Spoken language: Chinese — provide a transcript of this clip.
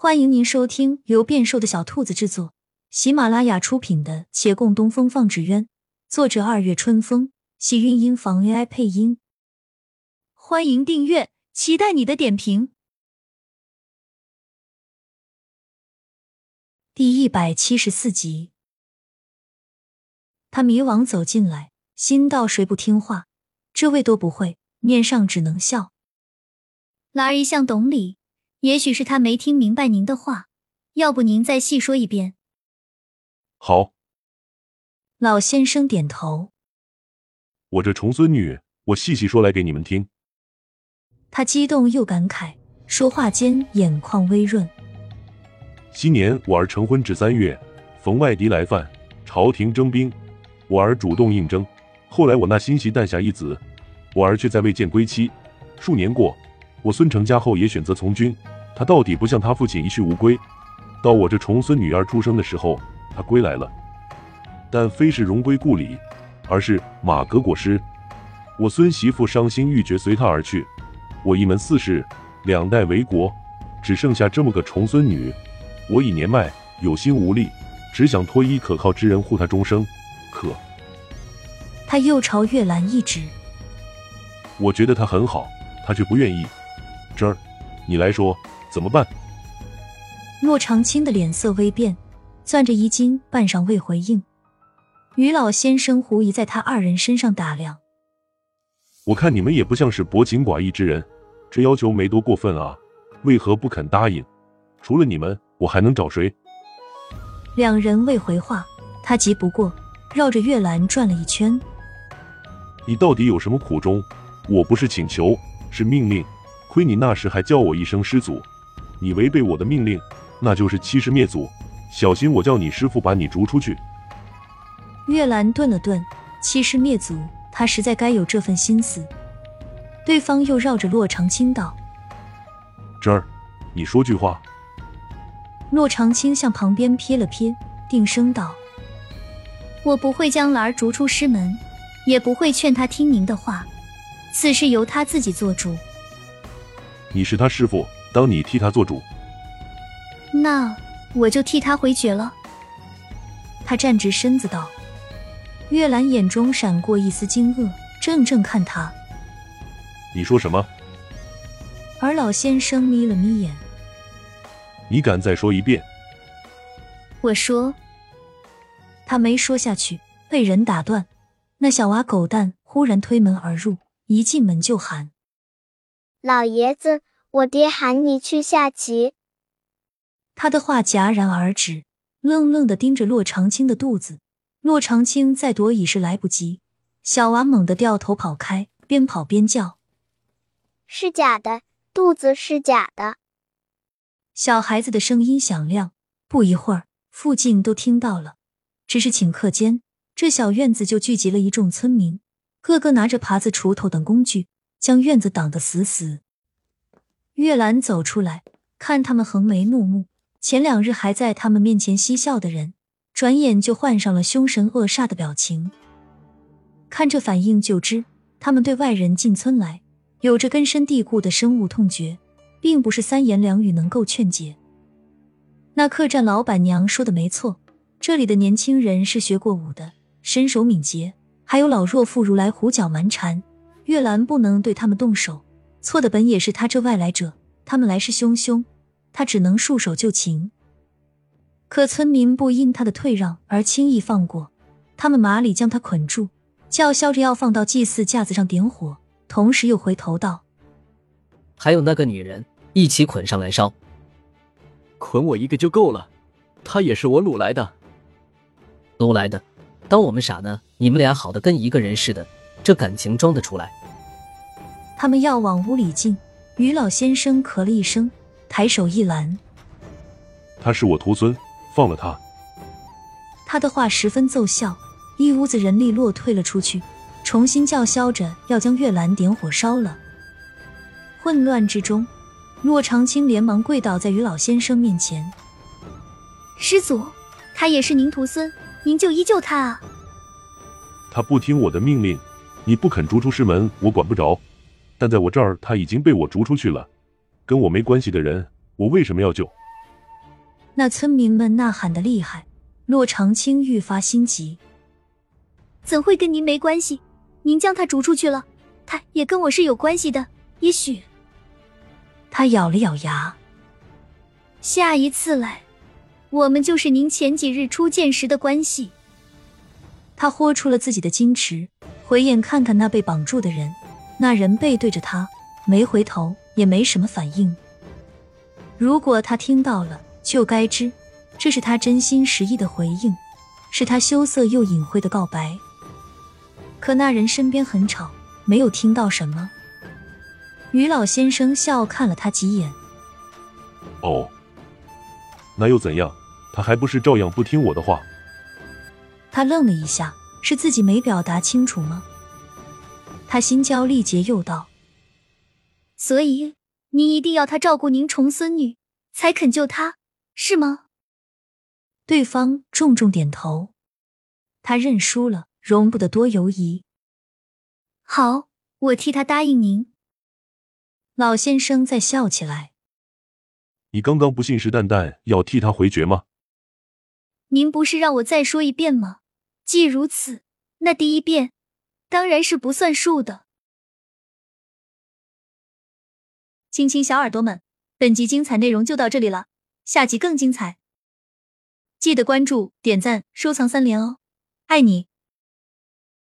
欢迎您收听由变瘦的小兔子制作、喜马拉雅出品的《且共东风放纸鸢》，作者二月春风，喜韵音房 AI 配音。欢迎订阅，期待你的点评。第一百七十四集，他迷惘走进来，心道：谁不听话？这位都不会，面上只能笑。兰儿一向懂礼。也许是他没听明白您的话，要不您再细说一遍。好，老先生点头。我这重孙女，我细细说来给你们听。他激动又感慨，说话间眼眶微润。昔年我儿成婚至三月，逢外敌来犯，朝廷征兵，我儿主动应征。后来我那心系诞下一子，我儿却在未见归期。数年过。我孙成家后也选择从军，他到底不像他父亲一去无归。到我这重孙女儿出生的时候，他归来了，但非是荣归故里，而是马革裹尸。我孙媳妇伤心欲绝，随他而去。我一门四世，两代为国，只剩下这么个重孙女。我已年迈，有心无力，只想托一可靠之人护她终生。可他又朝月兰一指，我觉得她很好，她却不愿意。这儿，你来说怎么办？骆长青的脸色微变，攥着衣襟，半晌未回应。于老先生狐疑在他二人身上打量。我看你们也不像是薄情寡义之人，这要求没多过分啊，为何不肯答应？除了你们，我还能找谁？两人未回话，他急不过，绕着月兰转了一圈。你到底有什么苦衷？我不是请求，是命令。亏你那时还叫我一声师祖，你违背我的命令，那就是欺师灭祖。小心我叫你师傅把你逐出去。月兰顿了顿，欺师灭祖，他实在该有这份心思。对方又绕着洛长青道：“这儿，你说句话。”洛长青向旁边瞥了瞥，定声道：“我不会将兰儿逐出师门，也不会劝他听您的话，此事由他自己做主。”你是他师傅，当你替他做主，那我就替他回绝了。他站直身子道：“月兰眼中闪过一丝惊愕，怔怔看他。你说什么？”而老先生眯了眯眼：“你敢再说一遍？”我说。他没说下去，被人打断。那小娃狗蛋忽然推门而入，一进门就喊。老爷子，我爹喊你去下棋。他的话戛然而止，愣愣的盯着骆长青的肚子。骆长青再躲已是来不及，小娃猛地掉头跑开，边跑边叫：“是假的，肚子是假的。”小孩子的声音响亮，不一会儿，附近都听到了。只是顷刻间，这小院子就聚集了一众村民，个个拿着耙子、锄头等工具。将院子挡得死死。月兰走出来，看他们横眉怒目，前两日还在他们面前嬉笑的人，转眼就换上了凶神恶煞的表情。看这反应就知，他们对外人进村来，有着根深蒂固的深恶痛绝，并不是三言两语能够劝解。那客栈老板娘说的没错，这里的年轻人是学过武的，身手敏捷，还有老弱妇孺来胡搅蛮缠。月兰不能对他们动手，错的本也是他这外来者。他们来势汹汹，他只能束手就擒。可村民不因他的退让而轻易放过，他们麻里将他捆住，叫嚣着要放到祭祀架子上点火，同时又回头道：“还有那个女人，一起捆上来烧。捆我一个就够了，她也是我掳来的。掳来的？当我们傻呢？你们俩好的跟一个人似的。”这感情装得出来？他们要往屋里进，于老先生咳了一声，抬手一拦：“他是我徒孙，放了他。”他的话十分奏效，一屋子人力落退了出去，重新叫嚣着要将月兰点火烧了。混乱之中，骆长青连忙跪倒在于老先生面前：“师祖，他也是您徒孙，您就依旧他啊！”他不听我的命令。你不肯逐出师门，我管不着。但在我这儿，他已经被我逐出去了。跟我没关系的人，我为什么要救？那村民们呐喊的厉害，骆长青愈发心急。怎会跟您没关系？您将他逐出去了，他也跟我是有关系的。也许，他咬了咬牙，下一次来，我们就是您前几日初见时的关系。他豁出了自己的矜持，回眼看看那被绑住的人，那人背对着他，没回头，也没什么反应。如果他听到了，就该知这是他真心实意的回应，是他羞涩又隐晦的告白。可那人身边很吵，没有听到什么。于老先生笑看了他几眼。哦，那又怎样？他还不是照样不听我的话？他愣了一下，是自己没表达清楚吗？他心焦力竭，又道：“所以您一定要他照顾您重孙女，才肯救他，是吗？”对方重重点头。他认输了。容不得多犹疑。好，我替他答应您。老先生在笑起来。你刚刚不信誓旦旦要替他回绝吗？您不是让我再说一遍吗？既如此，那第一遍当然是不算数的。亲亲小耳朵们，本集精彩内容就到这里了，下集更精彩，记得关注、点赞、收藏三连哦，爱你。